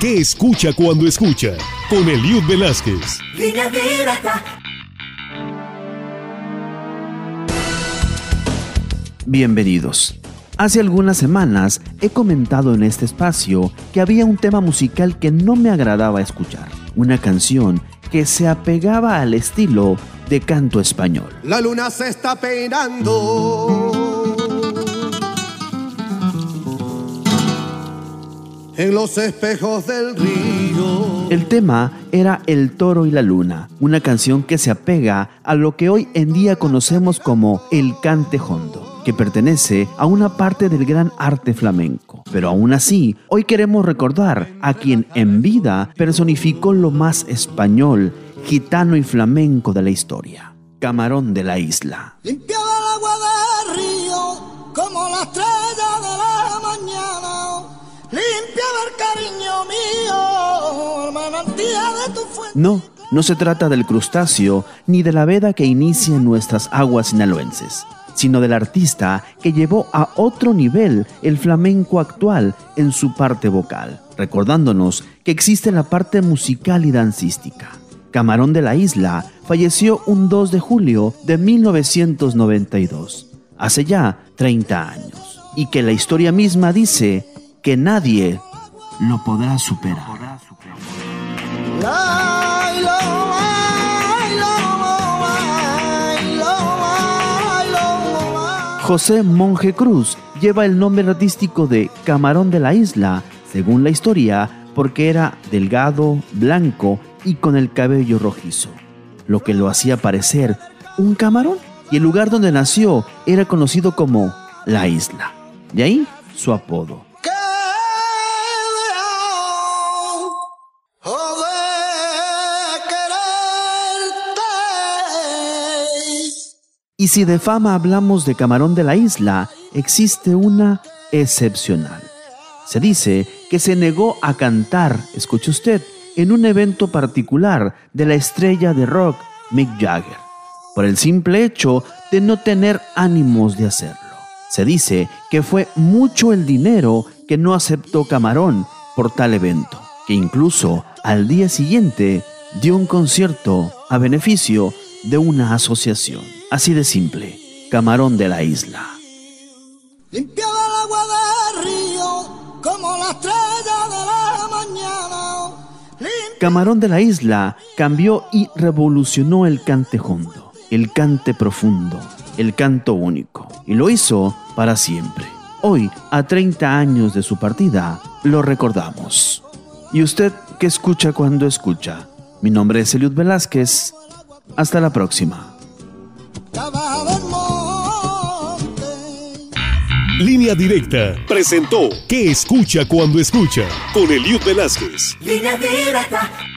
¿Qué escucha cuando escucha? Con Eliud Velázquez. Bienvenidos. Hace algunas semanas he comentado en este espacio que había un tema musical que no me agradaba escuchar. Una canción que se apegaba al estilo de canto español. La luna se está peinando. En los espejos del río. El tema era El toro y la luna, una canción que se apega a lo que hoy en día conocemos como el cante hondo, que pertenece a una parte del gran arte flamenco. Pero aún así, hoy queremos recordar a quien en vida personificó lo más español, gitano y flamenco de la historia, Camarón de la Isla. Limpiaba el agua del río como la estrella cariño mío, de tu fuente. No, no se trata del crustáceo ni de la veda que inicia en nuestras aguas sinaloenses, sino del artista que llevó a otro nivel el flamenco actual en su parte vocal, recordándonos que existe la parte musical y dancística. Camarón de la Isla falleció un 2 de julio de 1992, hace ya 30 años, y que la historia misma dice que nadie lo podrá superar. José Monje Cruz lleva el nombre artístico de Camarón de la Isla, según la historia, porque era delgado, blanco y con el cabello rojizo, lo que lo hacía parecer un camarón. Y el lugar donde nació era conocido como La Isla. De ahí su apodo. Y si de fama hablamos de Camarón de la Isla, existe una excepcional. Se dice que se negó a cantar, escuche usted, en un evento particular de la estrella de rock Mick Jagger, por el simple hecho de no tener ánimos de hacerlo. Se dice que fue mucho el dinero que no aceptó Camarón por tal evento, que incluso al día siguiente dio un concierto a beneficio de una asociación. Así de simple, Camarón de la Isla. Limpiaba el agua del río como la estrella de la mañana. Lim- Camarón de la Isla cambió y revolucionó el cante hondo, el cante profundo, el canto único, y lo hizo para siempre. Hoy, a 30 años de su partida, lo recordamos. ¿Y usted qué escucha cuando escucha? Mi nombre es Eliud Velázquez. Hasta la próxima. Línea Directa presentó ¿Qué escucha cuando escucha? Con Eliud Velázquez. Línea directa.